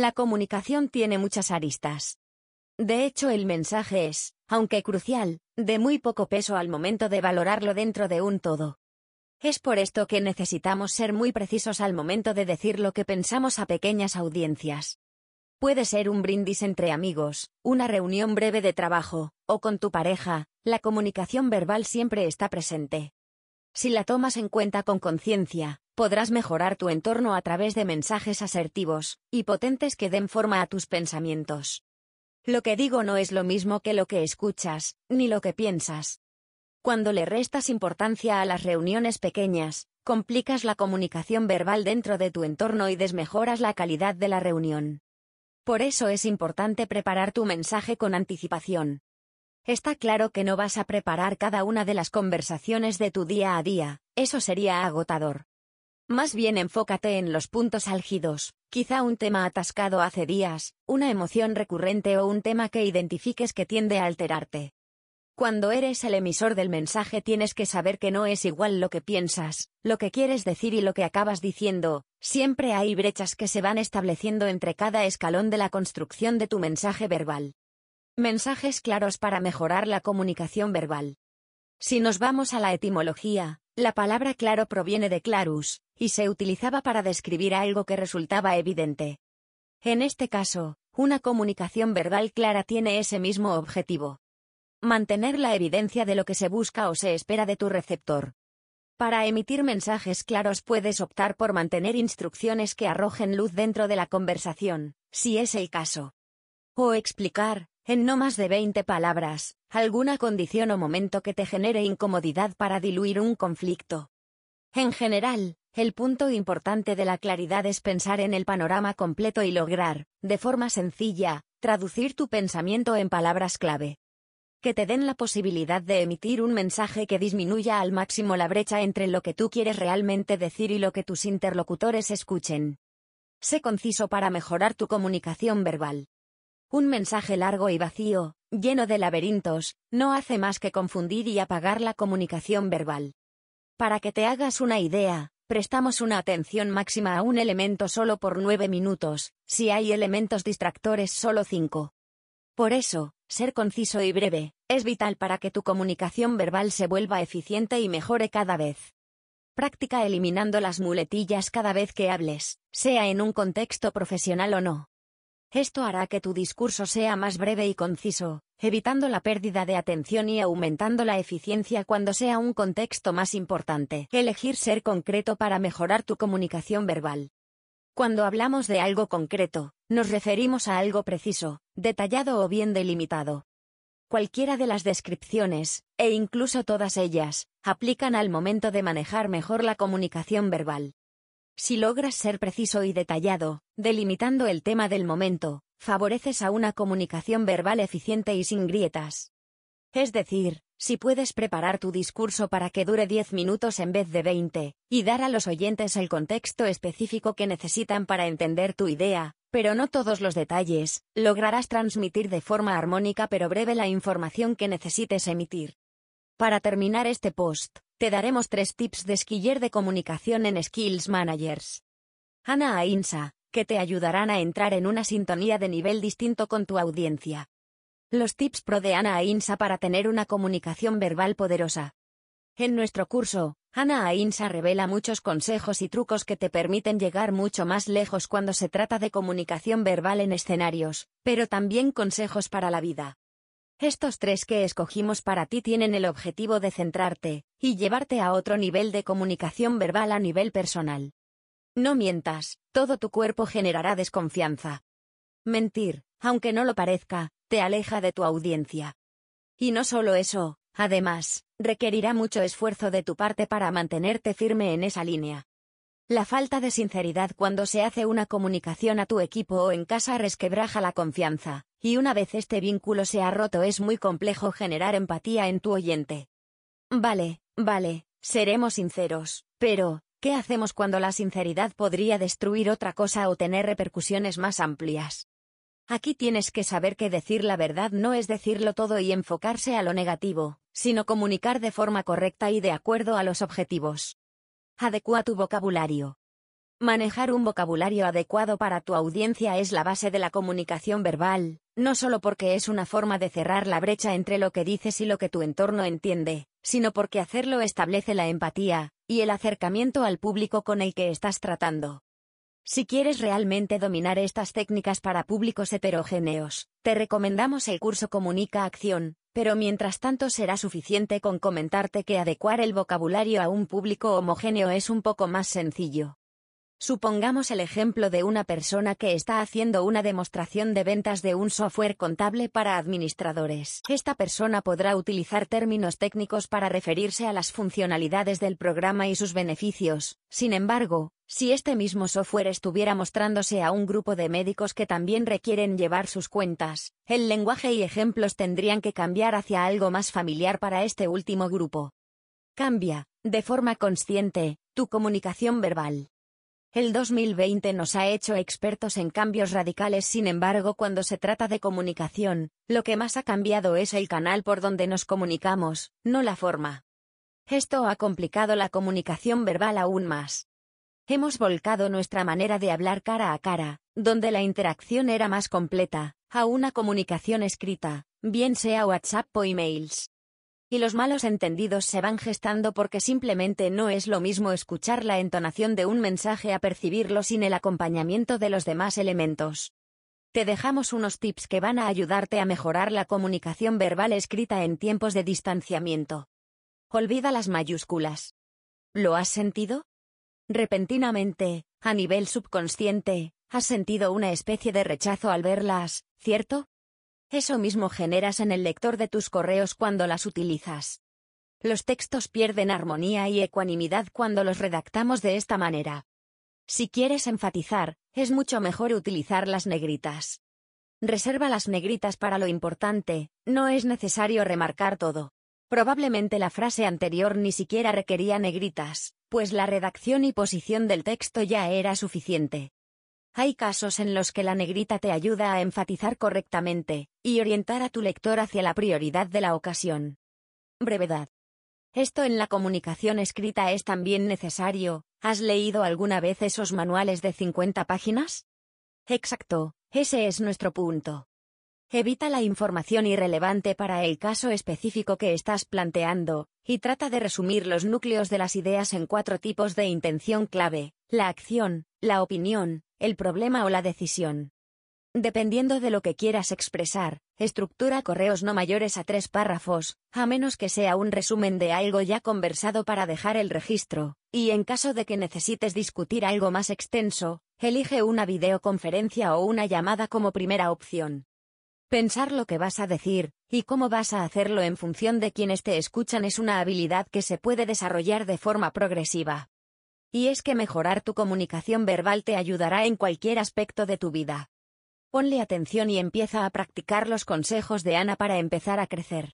La comunicación tiene muchas aristas. De hecho, el mensaje es, aunque crucial, de muy poco peso al momento de valorarlo dentro de un todo. Es por esto que necesitamos ser muy precisos al momento de decir lo que pensamos a pequeñas audiencias. Puede ser un brindis entre amigos, una reunión breve de trabajo, o con tu pareja, la comunicación verbal siempre está presente. Si la tomas en cuenta con conciencia, podrás mejorar tu entorno a través de mensajes asertivos y potentes que den forma a tus pensamientos. Lo que digo no es lo mismo que lo que escuchas, ni lo que piensas. Cuando le restas importancia a las reuniones pequeñas, complicas la comunicación verbal dentro de tu entorno y desmejoras la calidad de la reunión. Por eso es importante preparar tu mensaje con anticipación. Está claro que no vas a preparar cada una de las conversaciones de tu día a día, eso sería agotador. Más bien enfócate en los puntos álgidos, quizá un tema atascado hace días, una emoción recurrente o un tema que identifiques que tiende a alterarte. Cuando eres el emisor del mensaje tienes que saber que no es igual lo que piensas, lo que quieres decir y lo que acabas diciendo, siempre hay brechas que se van estableciendo entre cada escalón de la construcción de tu mensaje verbal. Mensajes claros para mejorar la comunicación verbal. Si nos vamos a la etimología, la palabra claro proviene de clarus, y se utilizaba para describir algo que resultaba evidente. En este caso, una comunicación verbal clara tiene ese mismo objetivo. Mantener la evidencia de lo que se busca o se espera de tu receptor. Para emitir mensajes claros puedes optar por mantener instrucciones que arrojen luz dentro de la conversación, si es el caso. O explicar, en no más de 20 palabras, alguna condición o momento que te genere incomodidad para diluir un conflicto. En general, el punto importante de la claridad es pensar en el panorama completo y lograr, de forma sencilla, traducir tu pensamiento en palabras clave que te den la posibilidad de emitir un mensaje que disminuya al máximo la brecha entre lo que tú quieres realmente decir y lo que tus interlocutores escuchen. Sé conciso para mejorar tu comunicación verbal. Un mensaje largo y vacío, lleno de laberintos, no hace más que confundir y apagar la comunicación verbal. Para que te hagas una idea, prestamos una atención máxima a un elemento solo por nueve minutos, si hay elementos distractores solo cinco. Por eso, ser conciso y breve, es vital para que tu comunicación verbal se vuelva eficiente y mejore cada vez. Práctica eliminando las muletillas cada vez que hables, sea en un contexto profesional o no. Esto hará que tu discurso sea más breve y conciso, evitando la pérdida de atención y aumentando la eficiencia cuando sea un contexto más importante. Elegir ser concreto para mejorar tu comunicación verbal. Cuando hablamos de algo concreto, nos referimos a algo preciso, detallado o bien delimitado. Cualquiera de las descripciones, e incluso todas ellas, aplican al momento de manejar mejor la comunicación verbal. Si logras ser preciso y detallado, delimitando el tema del momento, favoreces a una comunicación verbal eficiente y sin grietas. Es decir, si puedes preparar tu discurso para que dure 10 minutos en vez de 20, y dar a los oyentes el contexto específico que necesitan para entender tu idea, pero no todos los detalles, lograrás transmitir de forma armónica pero breve la información que necesites emitir. Para terminar este post, te daremos tres tips de esquiller de comunicación en Skills Managers. Ana Ainsa, que te ayudarán a entrar en una sintonía de nivel distinto con tu audiencia. Los tips pro de Ana Ainsa para tener una comunicación verbal poderosa. En nuestro curso, Ana Ainsa revela muchos consejos y trucos que te permiten llegar mucho más lejos cuando se trata de comunicación verbal en escenarios, pero también consejos para la vida. Estos tres que escogimos para ti tienen el objetivo de centrarte y llevarte a otro nivel de comunicación verbal a nivel personal. No mientas, todo tu cuerpo generará desconfianza. Mentir, aunque no lo parezca, te aleja de tu audiencia. Y no solo eso, Además, requerirá mucho esfuerzo de tu parte para mantenerte firme en esa línea. La falta de sinceridad cuando se hace una comunicación a tu equipo o en casa resquebraja la confianza, y una vez este vínculo se ha roto es muy complejo generar empatía en tu oyente. Vale, vale, seremos sinceros, pero, ¿qué hacemos cuando la sinceridad podría destruir otra cosa o tener repercusiones más amplias? Aquí tienes que saber que decir la verdad no es decirlo todo y enfocarse a lo negativo, sino comunicar de forma correcta y de acuerdo a los objetivos. Adecua tu vocabulario. Manejar un vocabulario adecuado para tu audiencia es la base de la comunicación verbal, no solo porque es una forma de cerrar la brecha entre lo que dices y lo que tu entorno entiende, sino porque hacerlo establece la empatía y el acercamiento al público con el que estás tratando. Si quieres realmente dominar estas técnicas para públicos heterogéneos, te recomendamos el curso Comunica Acción, pero mientras tanto será suficiente con comentarte que adecuar el vocabulario a un público homogéneo es un poco más sencillo. Supongamos el ejemplo de una persona que está haciendo una demostración de ventas de un software contable para administradores. Esta persona podrá utilizar términos técnicos para referirse a las funcionalidades del programa y sus beneficios. Sin embargo, si este mismo software estuviera mostrándose a un grupo de médicos que también requieren llevar sus cuentas, el lenguaje y ejemplos tendrían que cambiar hacia algo más familiar para este último grupo. Cambia, de forma consciente, tu comunicación verbal. El 2020 nos ha hecho expertos en cambios radicales, sin embargo, cuando se trata de comunicación, lo que más ha cambiado es el canal por donde nos comunicamos, no la forma. Esto ha complicado la comunicación verbal aún más. Hemos volcado nuestra manera de hablar cara a cara, donde la interacción era más completa, a una comunicación escrita, bien sea WhatsApp o emails. Y los malos entendidos se van gestando porque simplemente no es lo mismo escuchar la entonación de un mensaje a percibirlo sin el acompañamiento de los demás elementos. Te dejamos unos tips que van a ayudarte a mejorar la comunicación verbal escrita en tiempos de distanciamiento. Olvida las mayúsculas. ¿Lo has sentido? Repentinamente, a nivel subconsciente, has sentido una especie de rechazo al verlas, ¿cierto? Eso mismo generas en el lector de tus correos cuando las utilizas. Los textos pierden armonía y ecuanimidad cuando los redactamos de esta manera. Si quieres enfatizar, es mucho mejor utilizar las negritas. Reserva las negritas para lo importante, no es necesario remarcar todo. Probablemente la frase anterior ni siquiera requería negritas, pues la redacción y posición del texto ya era suficiente. Hay casos en los que la negrita te ayuda a enfatizar correctamente y orientar a tu lector hacia la prioridad de la ocasión. Brevedad. Esto en la comunicación escrita es también necesario. ¿Has leído alguna vez esos manuales de 50 páginas? Exacto, ese es nuestro punto. Evita la información irrelevante para el caso específico que estás planteando, y trata de resumir los núcleos de las ideas en cuatro tipos de intención clave, la acción, la opinión, el problema o la decisión. Dependiendo de lo que quieras expresar, estructura correos no mayores a tres párrafos, a menos que sea un resumen de algo ya conversado para dejar el registro, y en caso de que necesites discutir algo más extenso, elige una videoconferencia o una llamada como primera opción. Pensar lo que vas a decir, y cómo vas a hacerlo en función de quienes te escuchan es una habilidad que se puede desarrollar de forma progresiva. Y es que mejorar tu comunicación verbal te ayudará en cualquier aspecto de tu vida. Ponle atención y empieza a practicar los consejos de Ana para empezar a crecer.